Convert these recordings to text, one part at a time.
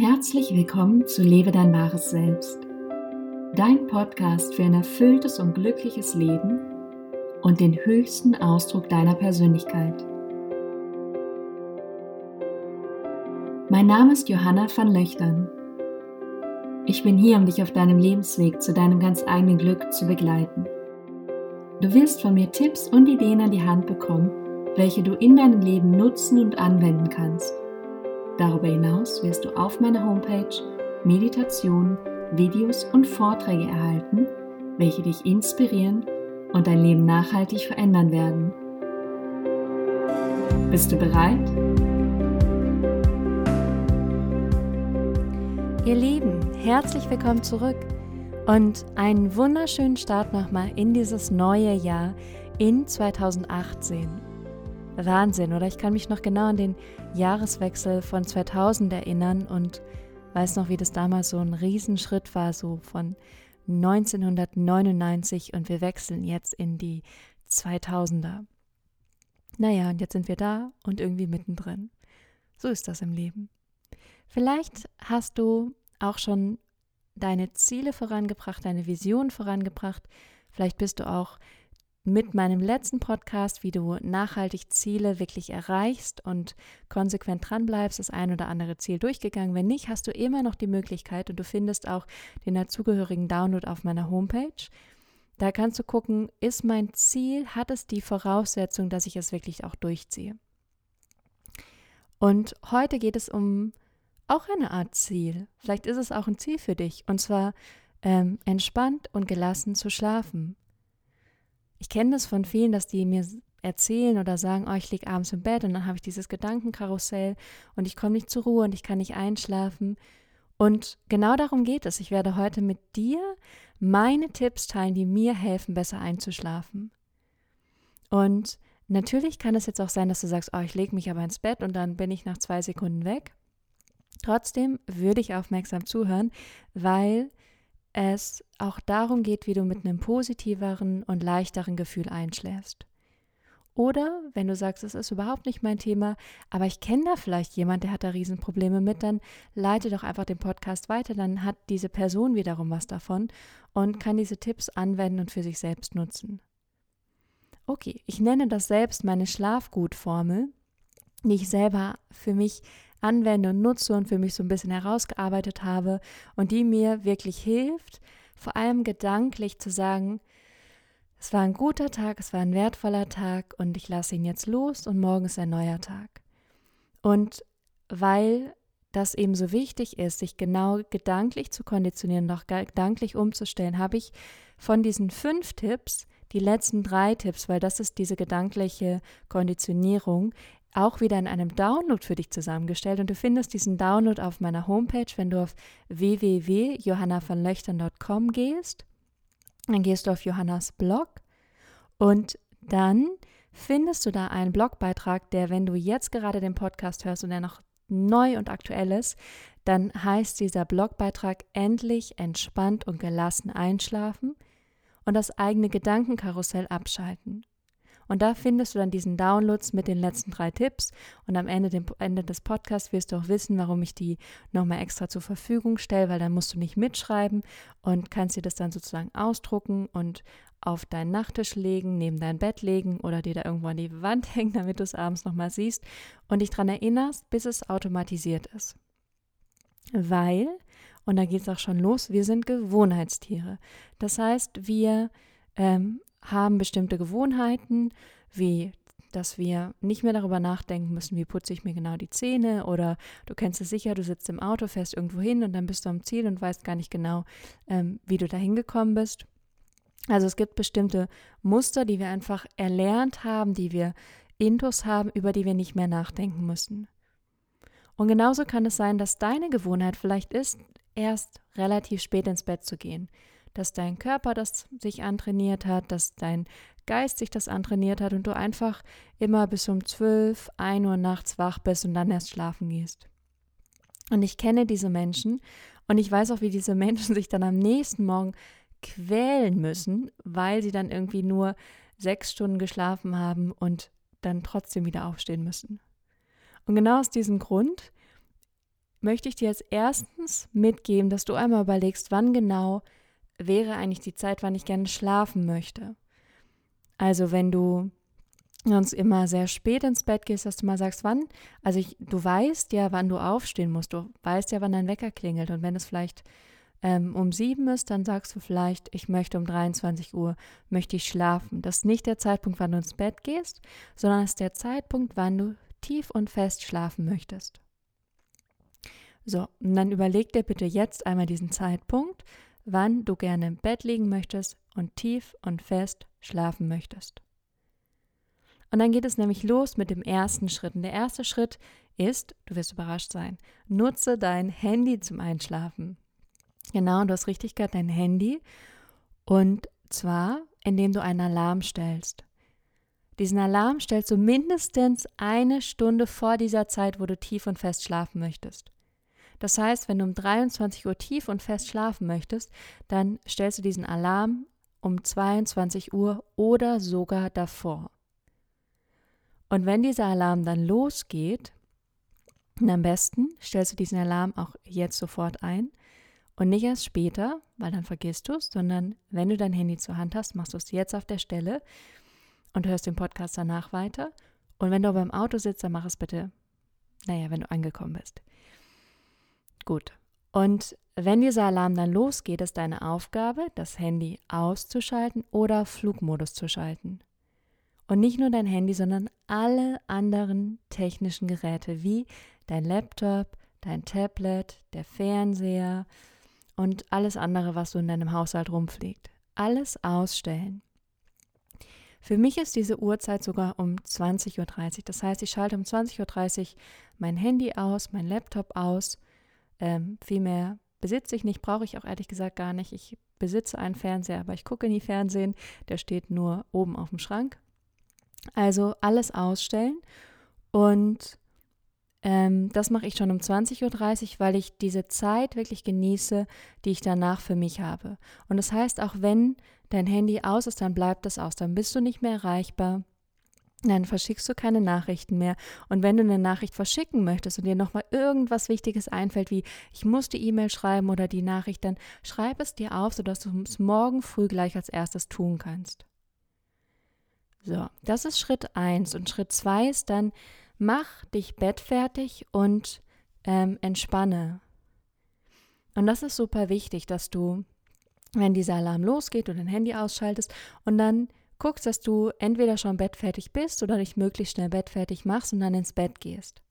Herzlich willkommen zu Lebe dein wahres Selbst, dein Podcast für ein erfülltes und glückliches Leben und den höchsten Ausdruck deiner Persönlichkeit. Mein Name ist Johanna van Löchtern. Ich bin hier, um dich auf deinem Lebensweg zu deinem ganz eigenen Glück zu begleiten. Du wirst von mir Tipps und Ideen an die Hand bekommen, welche du in deinem Leben nutzen und anwenden kannst. Darüber hinaus wirst du auf meiner Homepage Meditationen, Videos und Vorträge erhalten, welche dich inspirieren und dein Leben nachhaltig verändern werden. Bist du bereit? Ihr Lieben, herzlich willkommen zurück und einen wunderschönen Start nochmal in dieses neue Jahr in 2018. Wahnsinn, oder? Ich kann mich noch genau an den Jahreswechsel von 2000 erinnern und weiß noch, wie das damals so ein Riesenschritt war, so von 1999 und wir wechseln jetzt in die 2000er. Naja, und jetzt sind wir da und irgendwie mittendrin. So ist das im Leben. Vielleicht hast du auch schon deine Ziele vorangebracht, deine Vision vorangebracht. Vielleicht bist du auch mit meinem letzten Podcast, wie du nachhaltig Ziele wirklich erreichst und konsequent dranbleibst, das ein oder andere Ziel durchgegangen. Wenn nicht, hast du immer noch die Möglichkeit und du findest auch den dazugehörigen Download auf meiner Homepage. Da kannst du gucken, ist mein Ziel, hat es die Voraussetzung, dass ich es wirklich auch durchziehe. Und heute geht es um auch eine Art Ziel. Vielleicht ist es auch ein Ziel für dich. Und zwar ähm, entspannt und gelassen zu schlafen. Ich kenne das von vielen, dass die mir erzählen oder sagen, oh, ich liege abends im Bett und dann habe ich dieses Gedankenkarussell und ich komme nicht zur Ruhe und ich kann nicht einschlafen. Und genau darum geht es. Ich werde heute mit dir meine Tipps teilen, die mir helfen, besser einzuschlafen. Und natürlich kann es jetzt auch sein, dass du sagst, oh, ich lege mich aber ins Bett und dann bin ich nach zwei Sekunden weg. Trotzdem würde ich aufmerksam zuhören, weil es auch darum geht, wie du mit einem positiveren und leichteren Gefühl einschläfst. Oder wenn du sagst, es ist überhaupt nicht mein Thema, aber ich kenne da vielleicht jemand, der hat da Riesenprobleme mit, dann leite doch einfach den Podcast weiter, dann hat diese Person wiederum was davon und kann diese Tipps anwenden und für sich selbst nutzen. Okay, ich nenne das selbst meine Schlafgutformel, die ich selber für mich anwende und nutze und für mich so ein bisschen herausgearbeitet habe und die mir wirklich hilft, vor allem gedanklich zu sagen, es war ein guter Tag, es war ein wertvoller Tag und ich lasse ihn jetzt los und morgen ist ein neuer Tag. Und weil das eben so wichtig ist, sich genau gedanklich zu konditionieren, noch gedanklich umzustellen, habe ich von diesen fünf Tipps die letzten drei Tipps, weil das ist diese gedankliche Konditionierung, auch wieder in einem Download für dich zusammengestellt und du findest diesen Download auf meiner Homepage, wenn du auf www.johannavanlöchtern.com gehst. Dann gehst du auf Johannas Blog und dann findest du da einen Blogbeitrag, der, wenn du jetzt gerade den Podcast hörst und der noch neu und aktuell ist, dann heißt dieser Blogbeitrag endlich entspannt und gelassen einschlafen und das eigene Gedankenkarussell abschalten. Und da findest du dann diesen Downloads mit den letzten drei Tipps. Und am Ende, dem, Ende des Podcasts wirst du auch wissen, warum ich die nochmal extra zur Verfügung stelle, weil dann musst du nicht mitschreiben und kannst dir das dann sozusagen ausdrucken und auf deinen Nachttisch legen, neben dein Bett legen oder dir da irgendwo an die Wand hängen, damit du es abends nochmal siehst und dich daran erinnerst, bis es automatisiert ist. Weil, und da geht es auch schon los, wir sind Gewohnheitstiere. Das heißt, wir ähm, haben bestimmte Gewohnheiten, wie dass wir nicht mehr darüber nachdenken müssen, wie putze ich mir genau die Zähne oder du kennst es sicher, du sitzt im Auto, fährst irgendwo hin und dann bist du am Ziel und weißt gar nicht genau, ähm, wie du da hingekommen bist. Also es gibt bestimmte Muster, die wir einfach erlernt haben, die wir Intus haben, über die wir nicht mehr nachdenken müssen. Und genauso kann es sein, dass deine Gewohnheit vielleicht ist, erst relativ spät ins Bett zu gehen dass dein Körper das sich antrainiert hat, dass dein Geist sich das antrainiert hat und du einfach immer bis um 12, 1 Uhr nachts wach bist und dann erst schlafen gehst. Und ich kenne diese Menschen und ich weiß auch, wie diese Menschen sich dann am nächsten Morgen quälen müssen, weil sie dann irgendwie nur sechs Stunden geschlafen haben und dann trotzdem wieder aufstehen müssen. Und genau aus diesem Grund möchte ich dir jetzt erstens mitgeben, dass du einmal überlegst, wann genau wäre eigentlich die Zeit, wann ich gerne schlafen möchte. Also wenn du sonst immer sehr spät ins Bett gehst, dass du mal sagst, wann, also ich, du weißt ja, wann du aufstehen musst, du weißt ja, wann dein Wecker klingelt und wenn es vielleicht ähm, um sieben ist, dann sagst du vielleicht, ich möchte um 23 Uhr, möchte ich schlafen. Das ist nicht der Zeitpunkt, wann du ins Bett gehst, sondern es ist der Zeitpunkt, wann du tief und fest schlafen möchtest. So, und dann überleg dir bitte jetzt einmal diesen Zeitpunkt, wann du gerne im Bett liegen möchtest und tief und fest schlafen möchtest. Und dann geht es nämlich los mit dem ersten Schritt. Und der erste Schritt ist, du wirst überrascht sein, nutze dein Handy zum Einschlafen. Genau, du hast richtig gehört, dein Handy. Und zwar, indem du einen Alarm stellst. Diesen Alarm stellst du mindestens eine Stunde vor dieser Zeit, wo du tief und fest schlafen möchtest. Das heißt, wenn du um 23 Uhr tief und fest schlafen möchtest, dann stellst du diesen Alarm um 22 Uhr oder sogar davor. Und wenn dieser Alarm dann losgeht, am besten stellst du diesen Alarm auch jetzt sofort ein und nicht erst später, weil dann vergisst du es, sondern wenn du dein Handy zur Hand hast, machst du es jetzt auf der Stelle und hörst den Podcast danach weiter. Und wenn du beim Auto sitzt, dann mach es bitte, naja, wenn du angekommen bist. Gut. Und wenn dieser Alarm dann losgeht, ist deine Aufgabe, das Handy auszuschalten oder Flugmodus zu schalten. Und nicht nur dein Handy, sondern alle anderen technischen Geräte wie dein Laptop, dein Tablet, der Fernseher und alles andere, was so in deinem Haushalt rumfliegt. Alles ausstellen. Für mich ist diese Uhrzeit sogar um 20.30 Uhr. Das heißt, ich schalte um 20.30 Uhr mein Handy aus, mein Laptop aus ähm, viel mehr besitze ich nicht, brauche ich auch ehrlich gesagt gar nicht. Ich besitze einen Fernseher, aber ich gucke nie Fernsehen. Der steht nur oben auf dem Schrank. Also alles ausstellen. Und ähm, das mache ich schon um 20.30 Uhr, weil ich diese Zeit wirklich genieße, die ich danach für mich habe. Und das heißt, auch wenn dein Handy aus ist, dann bleibt das aus. Dann bist du nicht mehr erreichbar dann verschickst du keine Nachrichten mehr. Und wenn du eine Nachricht verschicken möchtest und dir nochmal irgendwas Wichtiges einfällt, wie ich muss die E-Mail schreiben oder die Nachricht, dann schreib es dir auf, sodass du es morgen früh gleich als erstes tun kannst. So, das ist Schritt 1. Und Schritt 2 ist dann, mach dich bettfertig und ähm, entspanne. Und das ist super wichtig, dass du, wenn dieser Alarm losgeht und dein Handy ausschaltest und dann guckst, dass du entweder schon bettfertig bist oder dich möglichst schnell bettfertig machst und dann ins Bett gehst.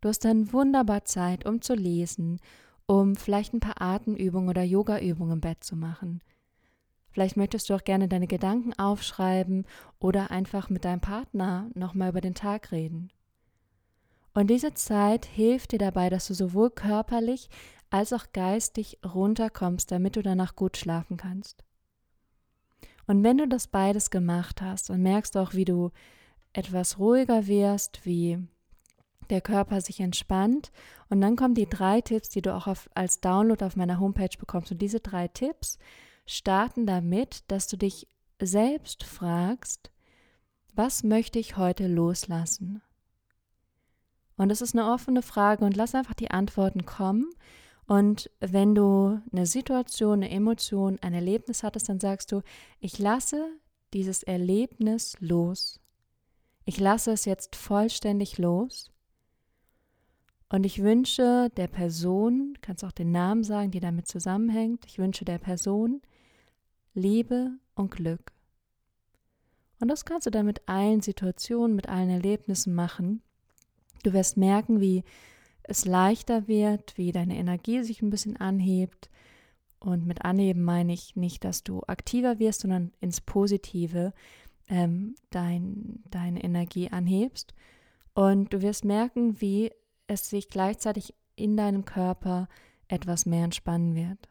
Du hast dann wunderbar Zeit, um zu lesen, um vielleicht ein paar Atemübungen oder Yogaübungen im Bett zu machen. Vielleicht möchtest du auch gerne deine Gedanken aufschreiben oder einfach mit deinem Partner nochmal über den Tag reden. Und diese Zeit hilft dir dabei, dass du sowohl körperlich als auch geistig runterkommst, damit du danach gut schlafen kannst. Und wenn du das beides gemacht hast und merkst auch, wie du etwas ruhiger wirst, wie der Körper sich entspannt. Und dann kommen die drei Tipps, die du auch auf, als Download auf meiner Homepage bekommst. Und diese drei Tipps starten damit, dass du dich selbst fragst, was möchte ich heute loslassen? Und das ist eine offene Frage und lass einfach die Antworten kommen und wenn du eine Situation, eine Emotion, ein Erlebnis hattest, dann sagst du, ich lasse dieses Erlebnis los. Ich lasse es jetzt vollständig los. Und ich wünsche der Person, kannst auch den Namen sagen, die damit zusammenhängt, ich wünsche der Person Liebe und Glück. Und das kannst du dann mit allen Situationen, mit allen Erlebnissen machen. Du wirst merken, wie es leichter wird, wie deine Energie sich ein bisschen anhebt. Und mit anheben meine ich nicht, dass du aktiver wirst, sondern ins Positive ähm, dein, deine Energie anhebst. Und du wirst merken, wie es sich gleichzeitig in deinem Körper etwas mehr entspannen wird.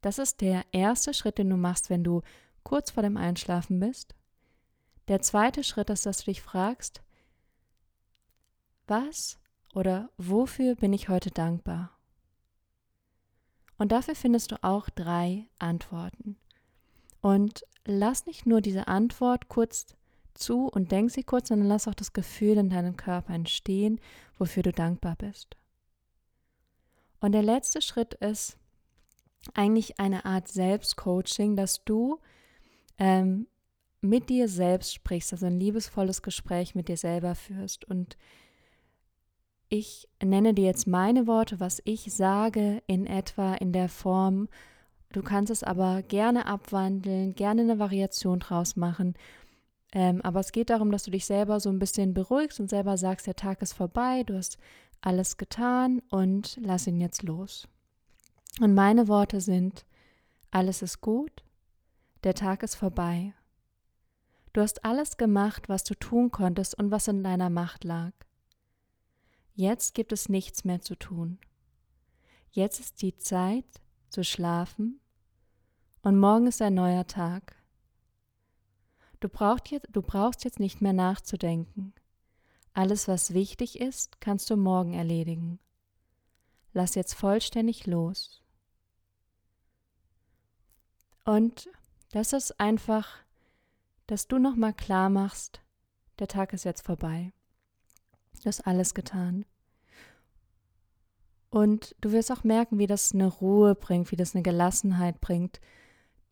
Das ist der erste Schritt, den du machst, wenn du kurz vor dem Einschlafen bist. Der zweite Schritt ist, dass du dich fragst, was oder wofür bin ich heute dankbar? Und dafür findest du auch drei Antworten. Und lass nicht nur diese Antwort kurz zu und denk sie kurz, sondern lass auch das Gefühl in deinem Körper entstehen, wofür du dankbar bist. Und der letzte Schritt ist eigentlich eine Art Selbstcoaching, dass du ähm, mit dir selbst sprichst, also ein liebesvolles Gespräch mit dir selber führst. Und ich nenne dir jetzt meine Worte, was ich sage, in etwa in der Form. Du kannst es aber gerne abwandeln, gerne eine Variation draus machen. Ähm, aber es geht darum, dass du dich selber so ein bisschen beruhigst und selber sagst, der Tag ist vorbei, du hast alles getan und lass ihn jetzt los. Und meine Worte sind, alles ist gut, der Tag ist vorbei. Du hast alles gemacht, was du tun konntest und was in deiner Macht lag. Jetzt gibt es nichts mehr zu tun. Jetzt ist die Zeit zu schlafen und morgen ist ein neuer Tag. Du, brauchst jetzt, du brauchst jetzt nicht mehr nachzudenken. Alles, was wichtig ist, kannst du morgen erledigen. Lass jetzt vollständig los. Und das ist einfach, dass du nochmal klar machst, der Tag ist jetzt vorbei. Du hast alles getan. Und du wirst auch merken, wie das eine Ruhe bringt, wie das eine Gelassenheit bringt,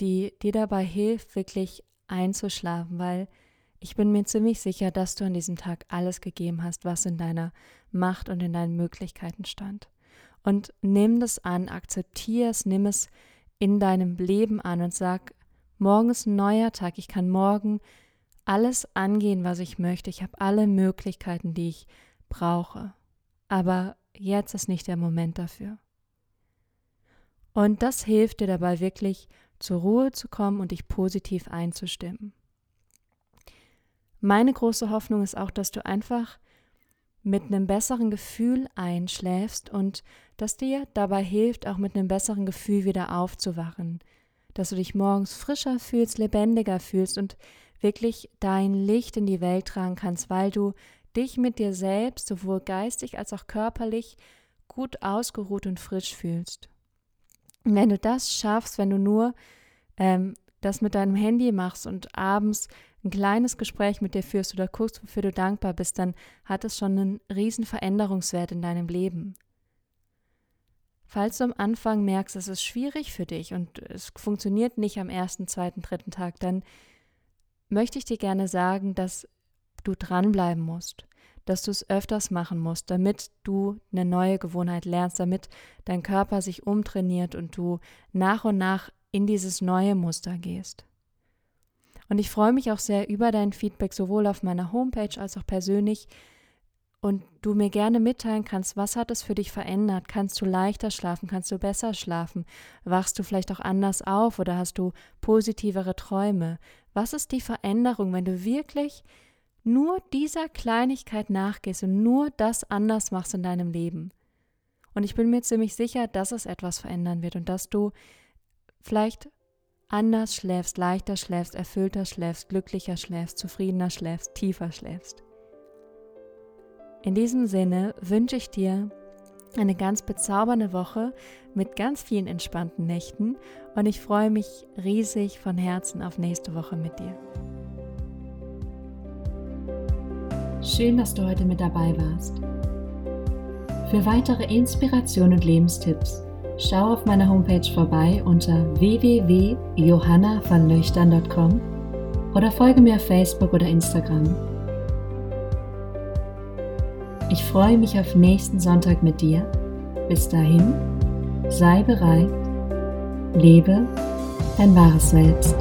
die dir dabei hilft, wirklich einzuschlafen, weil ich bin mir ziemlich sicher, dass du an diesem Tag alles gegeben hast, was in deiner Macht und in deinen Möglichkeiten stand. Und nimm das an, akzeptier es, nimm es in deinem Leben an und sag, morgen ist ein neuer Tag, ich kann morgen alles angehen, was ich möchte. Ich habe alle Möglichkeiten, die ich brauche. Aber jetzt ist nicht der Moment dafür. Und das hilft dir dabei wirklich zur Ruhe zu kommen und dich positiv einzustimmen. Meine große Hoffnung ist auch, dass du einfach mit einem besseren Gefühl einschläfst und dass dir dabei hilft, auch mit einem besseren Gefühl wieder aufzuwachen, dass du dich morgens frischer fühlst, lebendiger fühlst und wirklich dein Licht in die Welt tragen kannst, weil du dich mit dir selbst, sowohl geistig als auch körperlich, gut ausgeruht und frisch fühlst. Und wenn du das schaffst, wenn du nur ähm, das mit deinem Handy machst und abends ein kleines Gespräch mit dir führst oder guckst, wofür du dankbar bist, dann hat es schon einen riesen Veränderungswert in deinem Leben. Falls du am Anfang merkst, es ist schwierig für dich und es funktioniert nicht am ersten, zweiten, dritten Tag, dann möchte ich dir gerne sagen, dass du dranbleiben musst, dass du es öfters machen musst, damit du eine neue Gewohnheit lernst, damit dein Körper sich umtrainiert und du nach und nach in dieses neue Muster gehst. Und ich freue mich auch sehr über dein Feedback, sowohl auf meiner Homepage als auch persönlich. Und du mir gerne mitteilen kannst, was hat es für dich verändert? Kannst du leichter schlafen? Kannst du besser schlafen? Wachst du vielleicht auch anders auf oder hast du positivere Träume? Was ist die Veränderung, wenn du wirklich nur dieser Kleinigkeit nachgehst und nur das anders machst in deinem Leben? Und ich bin mir ziemlich sicher, dass es etwas verändern wird und dass du vielleicht anders schläfst, leichter schläfst, erfüllter schläfst, glücklicher schläfst, zufriedener schläfst, tiefer schläfst. In diesem Sinne wünsche ich dir eine ganz bezaubernde Woche mit ganz vielen entspannten Nächten und ich freue mich riesig von Herzen auf nächste Woche mit dir. Schön, dass du heute mit dabei warst. Für weitere Inspiration und Lebenstipps schau auf meiner Homepage vorbei unter www.johannavanlöchtern.com oder folge mir auf Facebook oder Instagram. Ich freue mich auf nächsten Sonntag mit dir. Bis dahin, sei bereit, lebe dein wahres Selbst.